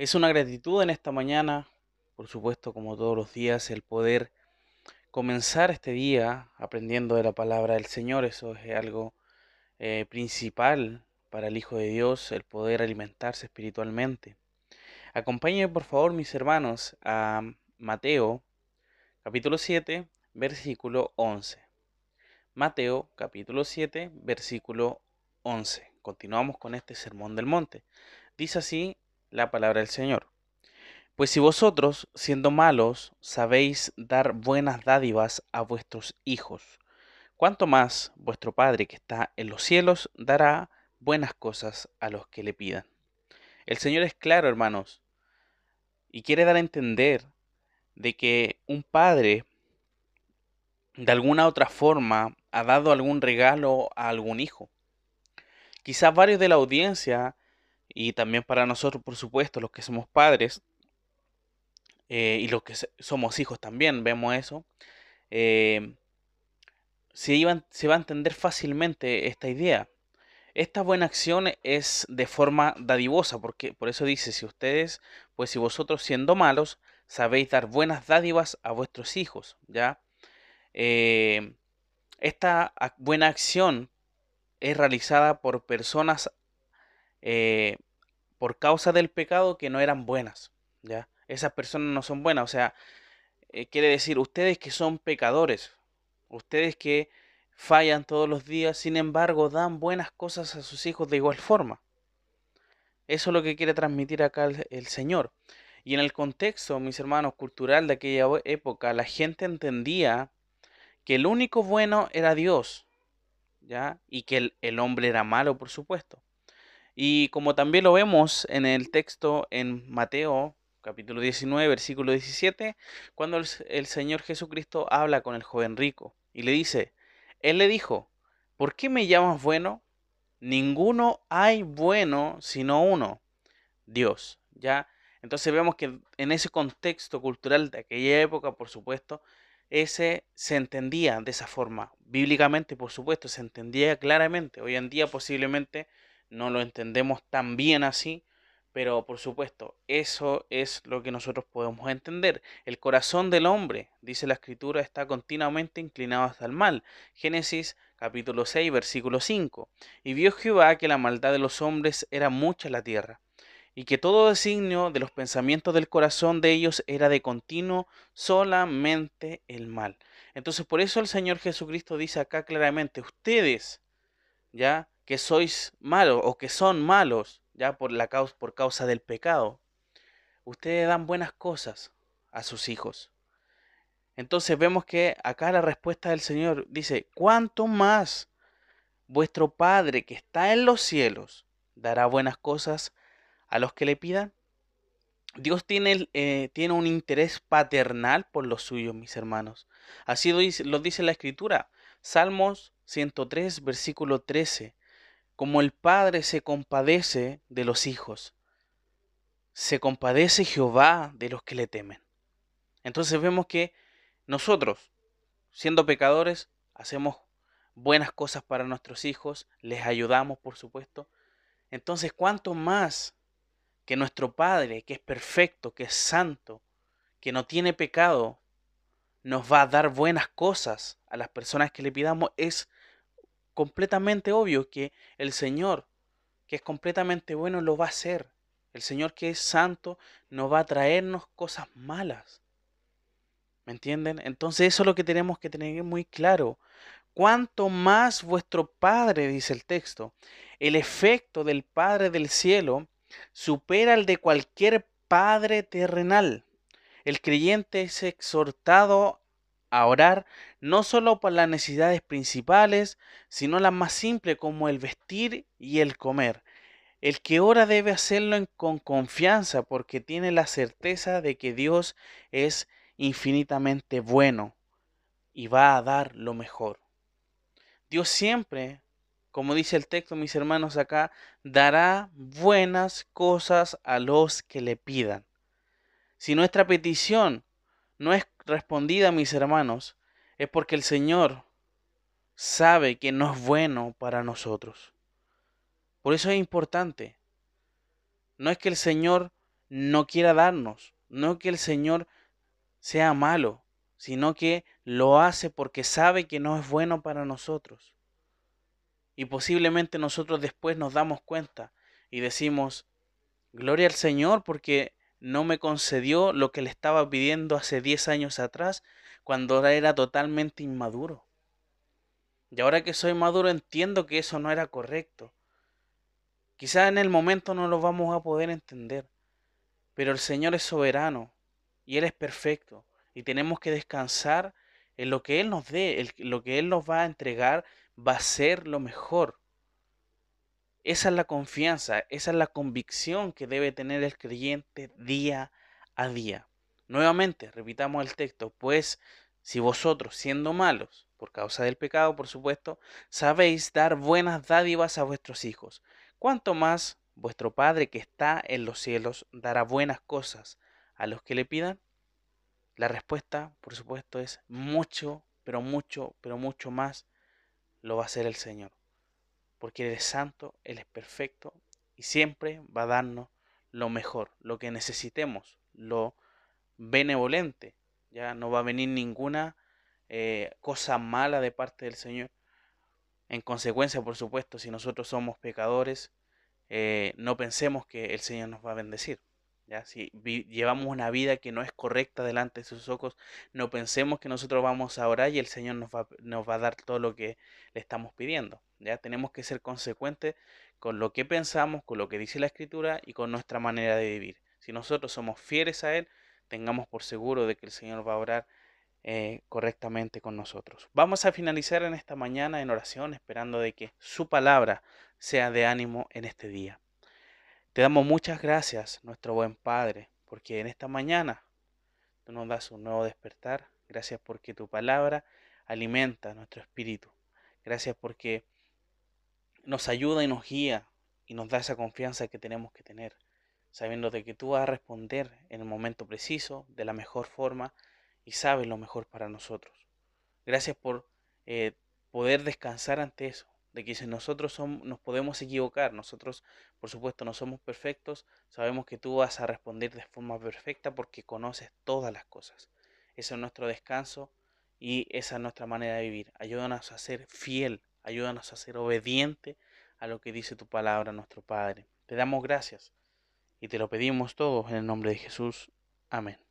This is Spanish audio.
Es una gratitud en esta mañana, por supuesto, como todos los días, el poder comenzar este día aprendiendo de la palabra del Señor. Eso es algo eh, principal para el Hijo de Dios, el poder alimentarse espiritualmente. Acompáñenme, por favor, mis hermanos, a Mateo, capítulo 7, versículo 11. Mateo, capítulo 7, versículo 11. Continuamos con este sermón del monte. Dice así la palabra del Señor. Pues si vosotros, siendo malos, sabéis dar buenas dádivas a vuestros hijos, ¿cuánto más vuestro Padre que está en los cielos dará buenas cosas a los que le pidan? El Señor es claro, hermanos, y quiere dar a entender de que un padre de alguna otra forma ha dado algún regalo a algún hijo. Quizás varios de la audiencia y también para nosotros, por supuesto, los que somos padres eh, y los que somos hijos también, vemos eso, eh, se, se va a entender fácilmente esta idea. Esta buena acción es de forma dadivosa, porque por eso dice, si ustedes, pues si vosotros siendo malos, sabéis dar buenas dádivas a vuestros hijos, ¿ya? Eh, esta buena acción es realizada por personas eh, por causa del pecado que no eran buenas. ¿ya? Esas personas no son buenas. O sea, eh, quiere decir, ustedes que son pecadores, ustedes que fallan todos los días, sin embargo, dan buenas cosas a sus hijos de igual forma. Eso es lo que quiere transmitir acá el, Señor. Y en el contexto, mis hermanos, cultural de aquella época, la gente entendía que el único bueno era Dios, ¿ya? Y que el hombre era malo, por supuesto. Y como también lo vemos en el texto en Mateo capítulo 19, versículo 17, cuando el, Señor Jesucristo habla con el joven rico y le dice, Él le dijo, ¿por qué me llamas bueno? Ninguno hay bueno sino uno, Dios. ¿Ya? Entonces vemos que en ese contexto cultural de aquella época, por supuesto, ese se entendía de esa forma. Bíblicamente, por supuesto, se entendía claramente. Hoy en día posiblemente no lo entendemos tan bien así, pero por supuesto, eso es lo que nosotros podemos entender. El corazón del hombre, dice la escritura, está continuamente inclinado hasta el mal. Génesis capítulo 6, versículo 5. Y vio Jehová que la maldad de los hombres era mucha en la tierra, y que todo designio de los pensamientos del corazón de ellos era de continuo solamente el mal. Entonces por eso el Señor Jesucristo dice acá claramente, ustedes, ya, que sois malos o que son malos ya por, la causa, por causa del pecado, ustedes dan buenas cosas a sus hijos. Entonces vemos que acá la respuesta del Señor dice, ¿cuánto más vuestro Padre que está en los cielos dará buenas cosas a los que le pidan? Dios tiene, eh, tiene un interés paternal por los suyos, mis hermanos. Así lo dice, lo dice la Escritura. Salmos 103, versículo 13 como el Padre se compadece de los hijos, se compadece Jehová de los que le temen. Entonces vemos que nosotros, siendo pecadores, hacemos buenas cosas para nuestros hijos, les ayudamos, por supuesto. Entonces, ¿cuánto más que nuestro Padre, que es perfecto, que es santo, que no tiene pecado, nos va a dar buenas cosas a las personas que le pidamos? Es completamente obvio que el Señor, que es completamente bueno, lo va a hacer. El Señor que es santo no va a traernos cosas malas. ¿Me entienden? Entonces eso es lo que tenemos que tener muy claro. Cuanto más vuestro Padre, dice el texto, el efecto del Padre del cielo supera el de cualquier Padre terrenal. El creyente es exhortado a orar no solo por las necesidades principales, sino las más simples como el vestir y el comer. El que ora debe hacerlo con confianza porque tiene la certeza de que Dios es infinitamente bueno y va a dar lo mejor. Dios siempre, como dice el texto, mis hermanos acá, dará buenas cosas a los que le pidan. Si nuestra petición no es respondida, mis hermanos, es porque el Señor sabe que no es bueno para nosotros. Por eso es importante. No es que el Señor no quiera darnos, no que el Señor sea malo, sino que lo hace porque sabe que no es bueno para nosotros. Y posiblemente nosotros después nos damos cuenta y decimos, gloria al Señor porque no me concedió lo que le estaba pidiendo hace 10 años atrás, cuando era totalmente inmaduro. Y ahora que soy maduro entiendo que eso no era correcto. Quizás en el momento no lo vamos a poder entender, pero el Señor es soberano y Él es perfecto y tenemos que descansar en lo que Él nos dé, lo que Él nos va a entregar va a ser lo mejor. Esa es la confianza, esa es la convicción que debe tener el creyente día a día. Nuevamente, repitamos el texto, pues si vosotros, siendo malos, por causa del pecado, por supuesto, sabéis dar buenas dádivas a vuestros hijos, cuanto más vuestro Padre que está en los cielos dará buenas cosas a los que le pidan. La respuesta, por supuesto, es mucho, pero mucho, pero mucho más lo va a hacer el Señor porque Él es santo, Él es perfecto y siempre va a darnos lo mejor, lo que necesitemos, lo benevolente. Ya no va a venir ninguna eh, cosa mala de parte del Señor. En consecuencia, por supuesto, si nosotros somos pecadores, eh, no pensemos que el Señor nos va a bendecir. Si llevamos una vida que no es correcta delante de sus ojos, no pensemos que nosotros vamos a orar y el Señor nos va, nos va a dar todo lo que le estamos pidiendo. ¿ya? Tenemos que ser consecuentes con lo que pensamos, con lo que dice la Escritura y con nuestra manera de vivir. Si nosotros somos fieles a Él, tengamos por seguro de que el Señor va a orar eh, correctamente con nosotros. Vamos a finalizar en esta mañana en oración, esperando de que su palabra sea de ánimo en este día. Te damos muchas gracias, nuestro buen Padre, porque en esta mañana tú nos das un nuevo despertar. Gracias porque tu palabra alimenta nuestro espíritu. Gracias porque nos ayuda y nos guía y nos da esa confianza que tenemos que tener, sabiendo de que tú vas a responder en el momento preciso, de la mejor forma y sabes lo mejor para nosotros. Gracias por eh, poder descansar ante eso, de que nosotros somos, nos podemos equivocar, nosotros por supuesto no somos perfectos, sabemos que tú vas a responder de forma perfecta porque conoces todas las cosas. Ese es nuestro descanso y esa es nuestra manera de vivir. Ayúdanos a ser fiel, ayúdanos a ser obediente a lo que dice tu palabra, nuestro Padre. Te damos gracias y te lo pedimos todos en el nombre de Jesús. Amén.